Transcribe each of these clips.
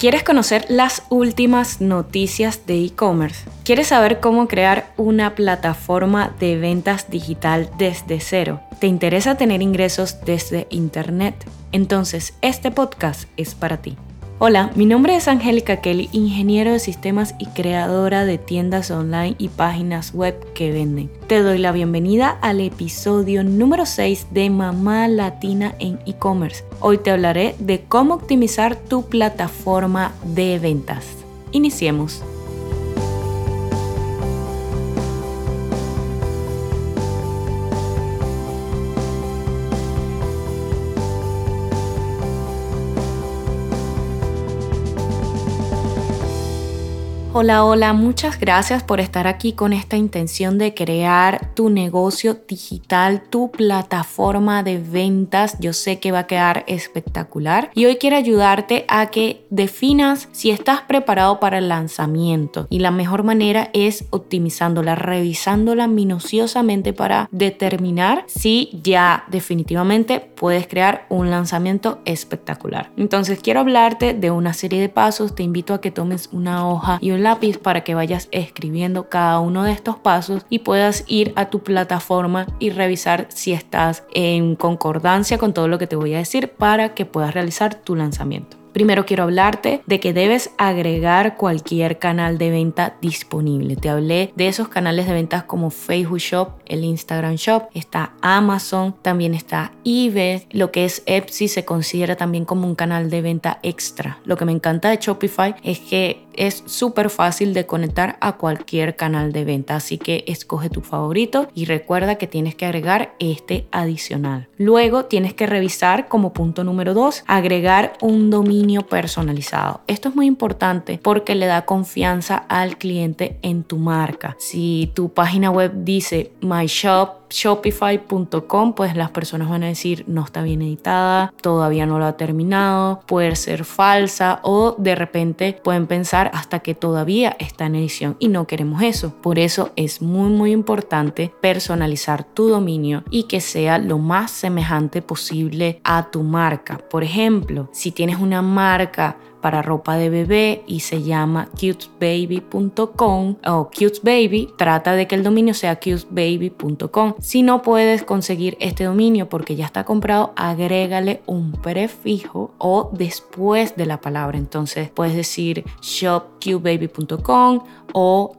¿Quieres conocer las últimas noticias de e-commerce? ¿Quieres saber cómo crear una plataforma de ventas digital desde cero? ¿Te interesa tener ingresos desde Internet? Entonces, este podcast es para ti. Hola, mi nombre es Angélica Kelly, ingeniero de sistemas y creadora de tiendas online y páginas web que venden. Te doy la bienvenida al episodio número 6 de Mamá Latina en e-commerce. Hoy te hablaré de cómo optimizar tu plataforma de ventas. Iniciemos. Hola, hola, muchas gracias por estar aquí con esta intención de crear tu negocio digital, tu plataforma de ventas. Yo sé que va a quedar espectacular y hoy quiero ayudarte a que definas si estás preparado para el lanzamiento y la mejor manera es optimizándola, revisándola minuciosamente para determinar si ya definitivamente puedes crear un lanzamiento espectacular. Entonces quiero hablarte de una serie de pasos, te invito a que tomes una hoja y un lápiz para que vayas escribiendo cada uno de estos pasos y puedas ir a tu plataforma y revisar si estás en concordancia con todo lo que te voy a decir para que puedas realizar tu lanzamiento. Primero quiero hablarte de que debes agregar cualquier canal de venta disponible. Te hablé de esos canales de ventas como Facebook Shop, el Instagram Shop, está Amazon, también está eBay, lo que es Etsy se considera también como un canal de venta extra. Lo que me encanta de Shopify es que es súper fácil de conectar a cualquier canal de venta, así que escoge tu favorito y recuerda que tienes que agregar este adicional. Luego tienes que revisar como punto número 2, agregar un dominio personalizado. Esto es muy importante porque le da confianza al cliente en tu marca. Si tu página web dice My Shop, shopify.com, pues las personas van a decir no está bien editada, todavía no lo ha terminado, puede ser falsa o de repente pueden pensar hasta que todavía está en edición y no queremos eso. Por eso es muy muy importante personalizar tu dominio y que sea lo más semejante posible a tu marca. Por ejemplo, si tienes una marca para ropa de bebé y se llama cutesbaby.com o cutesbaby, trata de que el dominio sea cutesbaby.com. Si no puedes conseguir este dominio porque ya está comprado, agrégale un prefijo o después de la palabra. Entonces puedes decir shopcutebaby.com o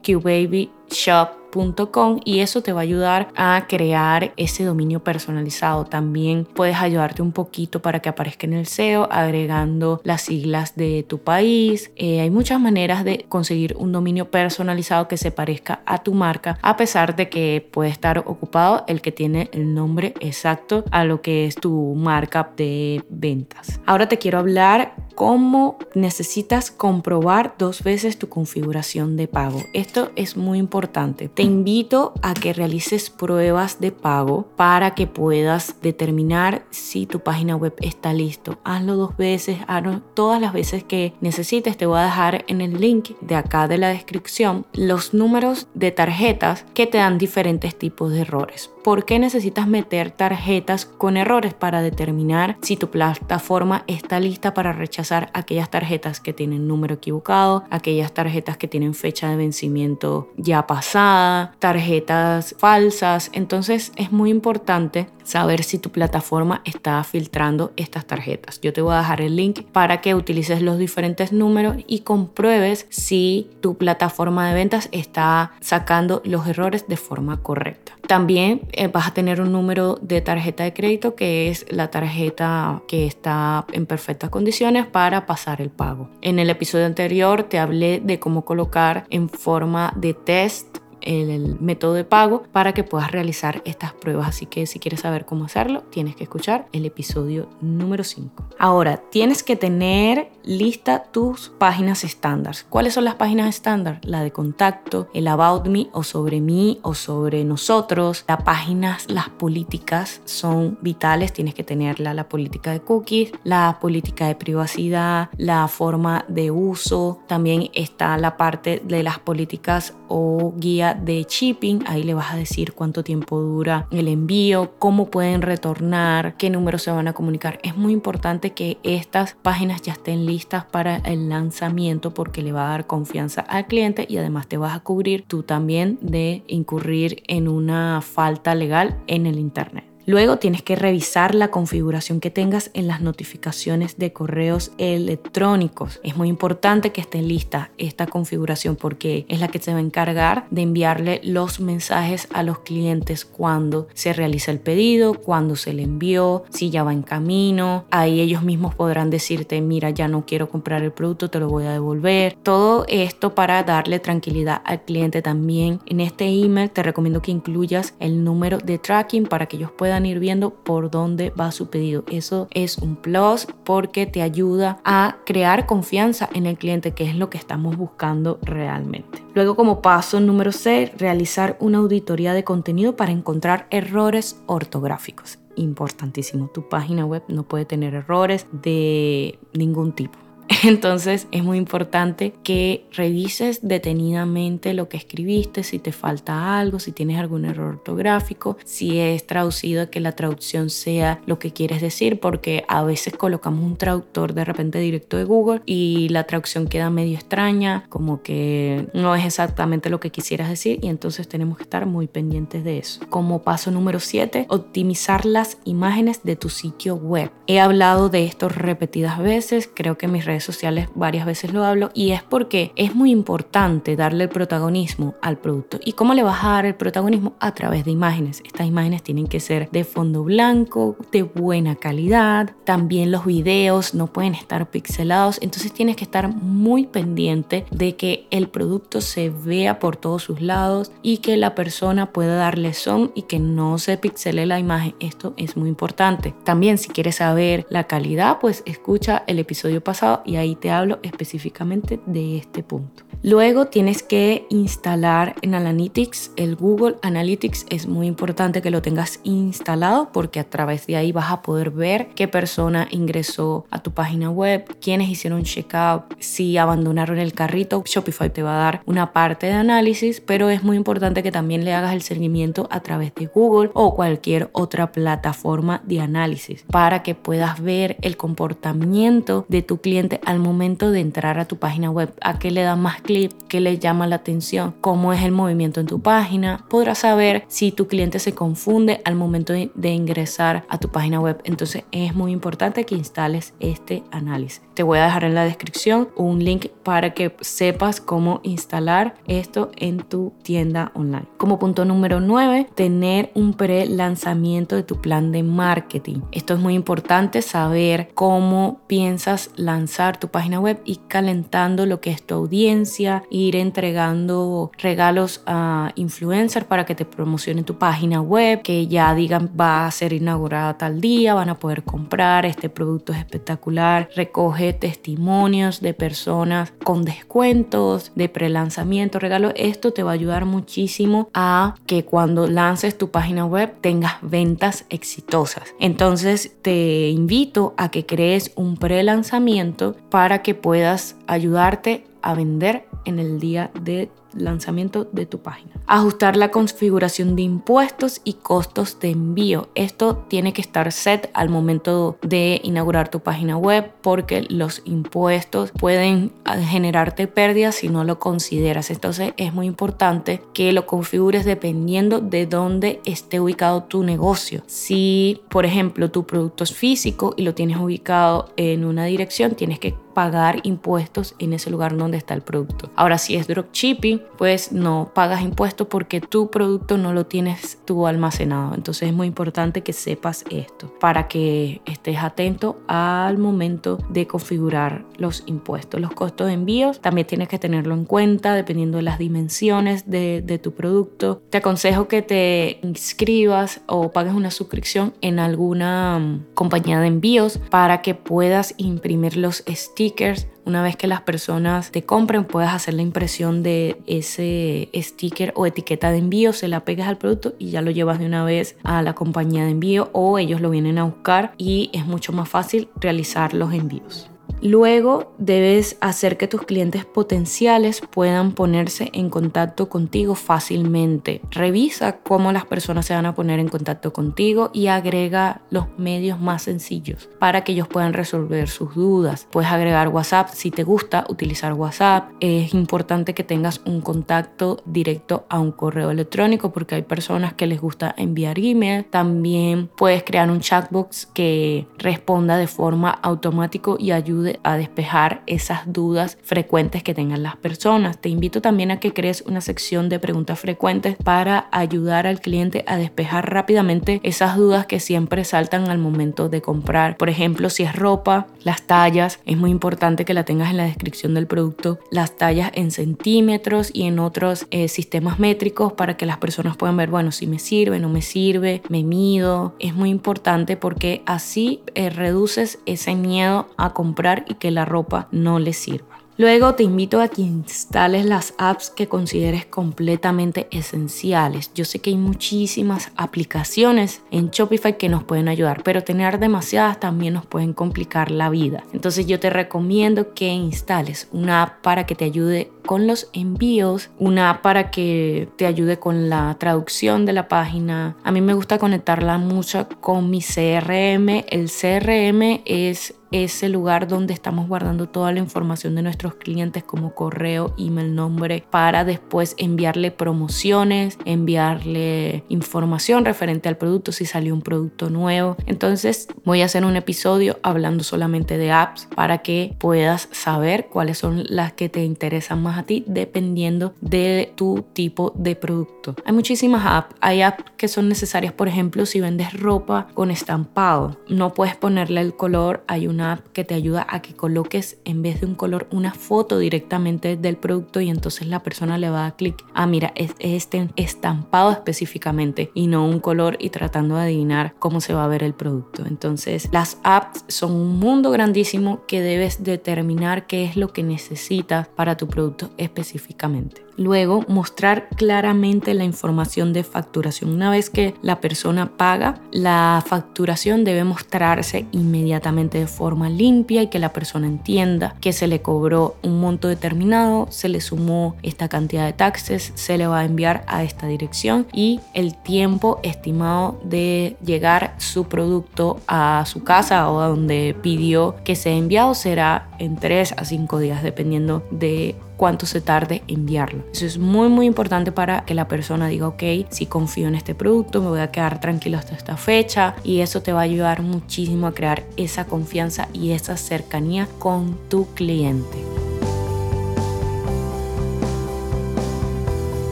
y eso te va a ayudar a crear ese dominio personalizado. También puedes ayudarte un poquito para que aparezca en el SEO agregando las siglas de tu país. Eh, hay muchas maneras de conseguir un dominio personalizado que se parezca a tu marca a pesar de que puede estar ocupado el que tiene el nombre exacto a lo que es tu marca de ventas. Ahora te quiero hablar cómo necesitas comprobar dos veces tu configuración de pago. Esto es muy importante. Te invito a que realices pruebas de pago para que puedas determinar si tu página web está listo. Hazlo dos veces, hazlo todas las veces que necesites. Te voy a dejar en el link de acá de la descripción los números de tarjetas que te dan diferentes tipos de errores. ¿Por qué necesitas meter tarjetas con errores para determinar si tu plataforma está lista para rechazar aquellas tarjetas que tienen número equivocado, aquellas tarjetas que tienen fecha de vencimiento ya pasada, tarjetas falsas? Entonces es muy importante saber si tu plataforma está filtrando estas tarjetas. Yo te voy a dejar el link para que utilices los diferentes números y compruebes si tu plataforma de ventas está sacando los errores de forma correcta. También eh, vas a tener un número de tarjeta de crédito que es la tarjeta que está en perfectas condiciones para pasar el pago. En el episodio anterior te hablé de cómo colocar en forma de test el, método de pago para que puedas realizar estas pruebas. Así que si quieres saber cómo hacerlo, tienes que escuchar el episodio número 5. Ahora, tienes que tener lista tus páginas estándar. ¿Cuáles son las páginas estándar? La de contacto, el about me o sobre mí o sobre nosotros. Las páginas, las políticas son vitales. Tienes que tenerla, la política de cookies, la política de privacidad, la forma de uso. También está la parte de las políticas o guía de shipping. Ahí le vas a decir cuánto tiempo dura el envío, cómo pueden retornar, qué números se van a comunicar. Es muy importante que estas páginas ya estén listas para el lanzamiento porque le va a dar confianza al cliente y además te vas a cubrir tú también de incurrir en una falta legal en el Internet. Luego tienes que revisar la configuración que tengas en las notificaciones de correos electrónicos. Es muy importante que esté lista esta configuración porque es la que se va a encargar de enviarle los mensajes a los clientes cuando se realiza el pedido, cuando se le envió, si ya va en camino. Ahí ellos mismos podrán decirte, mira, ya no quiero comprar el producto, te lo voy a devolver. Todo esto para darle tranquilidad al cliente también. En este email te recomiendo que incluyas el número de tracking para que ellos puedan ir viendo por dónde va su pedido. Eso es un plus porque te ayuda a crear confianza en el cliente, que es lo que estamos buscando realmente. Luego, como paso número 6, realizar una auditoría de contenido para encontrar errores ortográficos. Importantísimo, tu página web no puede tener errores de ningún tipo. Entonces es muy importante que revises detenidamente lo que escribiste, si te falta algo, si tienes algún error ortográfico, si es traducido, que la traducción sea lo que quieres decir, porque a veces colocamos un traductor de repente directo de Google y la traducción queda medio extraña, como que no es exactamente lo que quisieras decir y entonces tenemos que estar muy pendientes de eso. Como paso número 7, optimizar las imágenes de tu sitio web. He hablado de esto repetidas veces, creo que mis redes sociales varias veces lo hablo y es porque es muy importante darle el protagonismo al producto. ¿Y cómo le vas a dar el protagonismo? A través de imágenes. Estas imágenes tienen que ser de fondo blanco, de buena calidad. También los videos no pueden estar pixelados. Entonces tienes que estar muy pendiente de que el producto se vea por todos sus lados y que la persona pueda darle son y que no se pixele la imagen. Esto es muy importante. También si quieres saber la calidad, pues escucha el episodio pasado y ahí te hablo específicamente de este punto. Luego tienes que instalar en Analytics el Google Analytics. Es muy importante que lo tengas instalado porque a través de ahí vas a poder ver qué persona ingresó a tu página web, quiénes hicieron checkout, si abandonaron el carrito. Shopify te va a dar una parte de análisis, pero es muy importante que también le hagas el seguimiento a través de Google o cualquier otra plataforma de análisis para que puedas ver el comportamiento de tu cliente al momento de entrar a tu página web, a qué le da más clic, qué le llama la atención, cómo es el movimiento en tu página. Podrás saber si tu cliente se confunde al momento de ingresar a tu página web. Entonces es muy importante que instales este análisis. Te voy a dejar en la descripción un link para que sepas cómo instalar esto en tu tienda online. Como punto número 9, tener un pre-lanzamiento de tu plan de marketing. Esto es muy importante saber cómo piensas lanzar tu página web y calentando lo que es tu audiencia, ir entregando regalos a influencers para que te promocionen tu página web, que ya digan va a ser inaugurada tal día, van a poder comprar, este producto es espectacular, recoge testimonios de personas con descuentos, de prelanzamiento, regalo. Esto te va a ayudar muchísimo a que cuando lances tu página web tengas ventas exitosas. Entonces te invito a que crees un pre-lanzamiento para que puedas ayudarte a vender en el día de lanzamiento de tu página. Ajustar la configuración de impuestos y costos de envío. Esto tiene que estar set al momento de inaugurar tu página web porque los impuestos pueden generarte pérdidas si no lo consideras. Entonces es muy importante que lo configures dependiendo de dónde esté ubicado tu negocio. Si, por ejemplo, tu producto es físico y lo tienes ubicado en una dirección, tienes que pagar impuestos en ese lugar donde está el producto. Ahora, si es dropshipping, pues no pagas impuestos porque tu producto no lo tienes tú almacenado. Entonces es muy importante que sepas esto para que estés atento al momento de configurar los impuestos. Los costos de envíos también tienes que tenerlo en cuenta dependiendo de las dimensiones de, tu producto. Te aconsejo que te inscribas o pagues una suscripción en alguna mm, compañía de envíos para que puedas imprimir los stickers. Una vez que las personas te compren, puedes hacer la impresión de ese sticker o etiqueta de envío, se la pegas al producto y ya lo llevas de una vez a la compañía de envío o ellos lo vienen a buscar y es mucho más fácil realizar los envíos. Luego debes hacer que tus clientes potenciales puedan ponerse en contacto contigo fácilmente. Revisa cómo las personas se van a poner en contacto contigo y agrega los medios más sencillos para que ellos puedan resolver sus dudas. Puedes agregar WhatsApp si te gusta utilizar WhatsApp. Es importante que tengas un contacto directo a un correo electrónico porque hay personas que les gusta enviar email. También puedes crear un chatbox que responda de forma automática y ayude a despejar esas dudas frecuentes que tengan las personas. Te invito también a que crees una sección de preguntas frecuentes para ayudar al cliente a despejar rápidamente esas dudas que siempre saltan al momento de comprar. Por ejemplo, si es ropa, las tallas, es muy importante que la tengas en la descripción del producto, las tallas en centímetros y en otros eh, sistemas métricos para que las personas puedan ver, bueno, si me sirve, no me sirve, me mido. Es muy importante porque así eh, reduces ese miedo a comprar y que la ropa no le sirva. Luego te invito a que instales las apps que consideres completamente esenciales. Yo sé que hay muchísimas aplicaciones en Shopify que nos pueden ayudar, pero tener demasiadas también nos pueden complicar la vida. Entonces yo te recomiendo que instales una app para que te ayude con los envíos, una para que te ayude con la traducción de la página. A mí me gusta conectarla mucho con mi CRM. El CRM es ese lugar donde estamos guardando toda la información de nuestros clientes como correo, email, nombre, para después enviarle promociones, enviarle información referente al producto si salió un producto nuevo. Entonces voy a hacer un episodio hablando solamente de apps para que puedas saber cuáles son las que te interesan más a ti dependiendo de tu tipo de producto. Hay muchísimas apps. Hay apps que son necesarias, por ejemplo, si vendes ropa con estampado. No puedes ponerle el color, hay una app que te ayuda a que coloques en vez de un color una foto directamente del producto y entonces la persona le va a dar clic, ah mira, es este estampado específicamente y no un color y tratando de adivinar cómo se va a ver el producto. Entonces las apps son un mundo grandísimo que debes determinar qué es lo que necesitas para tu producto específicamente. Luego, mostrar claramente la información de facturación. Una vez que la persona paga, la facturación debe mostrarse inmediatamente de forma limpia y que la persona entienda que se le cobró un monto determinado, se le sumó esta cantidad de taxes, se le va a enviar a esta dirección y el tiempo estimado de llegar su producto a su casa o a donde pidió que sea enviado será en 3 a 5 días dependiendo de cuánto se tarde enviarlo. Eso es muy muy importante para que la persona diga, ok, si confío en este producto, me voy a quedar tranquilo hasta esta fecha y eso te va a ayudar muchísimo a crear esa confianza y esa cercanía con tu cliente.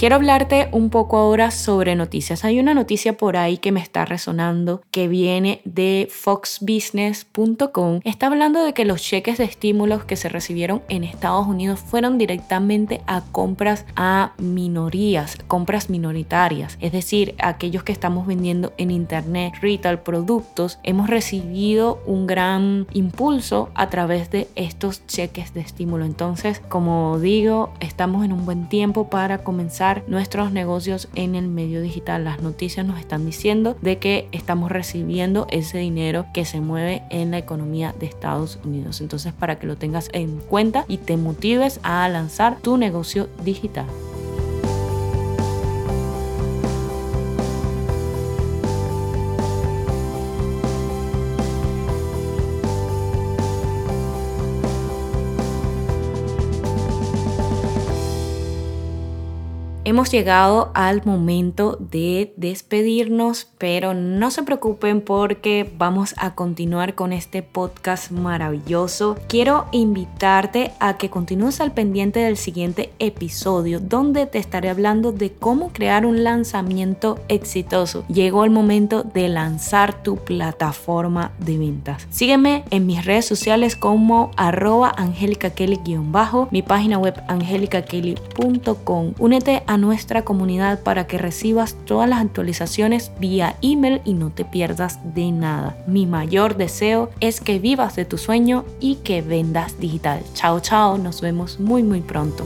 Quiero hablarte un poco ahora sobre noticias. Hay una noticia por ahí que me está resonando que viene de foxbusiness.com. Está hablando de que los cheques de estímulos que se recibieron en Estados Unidos fueron directamente a compras a minorías, compras minoritarias. Es decir, aquellos que estamos vendiendo en internet, retail, productos, hemos recibido un gran impulso a través de estos cheques de estímulo. Entonces, como digo, estamos en un buen tiempo para comenzar nuestros negocios en el medio digital. Las noticias nos están diciendo de que estamos recibiendo ese dinero que se mueve en la economía de Estados Unidos. Entonces, para que lo tengas en cuenta y te motives a lanzar tu negocio digital. Hemos llegado al momento de despedirnos, pero no se preocupen porque vamos a continuar con este podcast maravilloso. Quiero invitarte a que continúes al pendiente del siguiente episodio donde te estaré hablando de cómo crear un lanzamiento exitoso. Llegó el momento de lanzar tu plataforma de ventas. Sígueme en mis redes sociales como arroba bajo mi página web angelicakelly.com. Únete a nuestra comunidad para que recibas todas las actualizaciones vía email y no te pierdas de nada. Mi mayor deseo es que vivas de tu sueño y que vendas digital. Chao, chao, nos vemos muy muy pronto.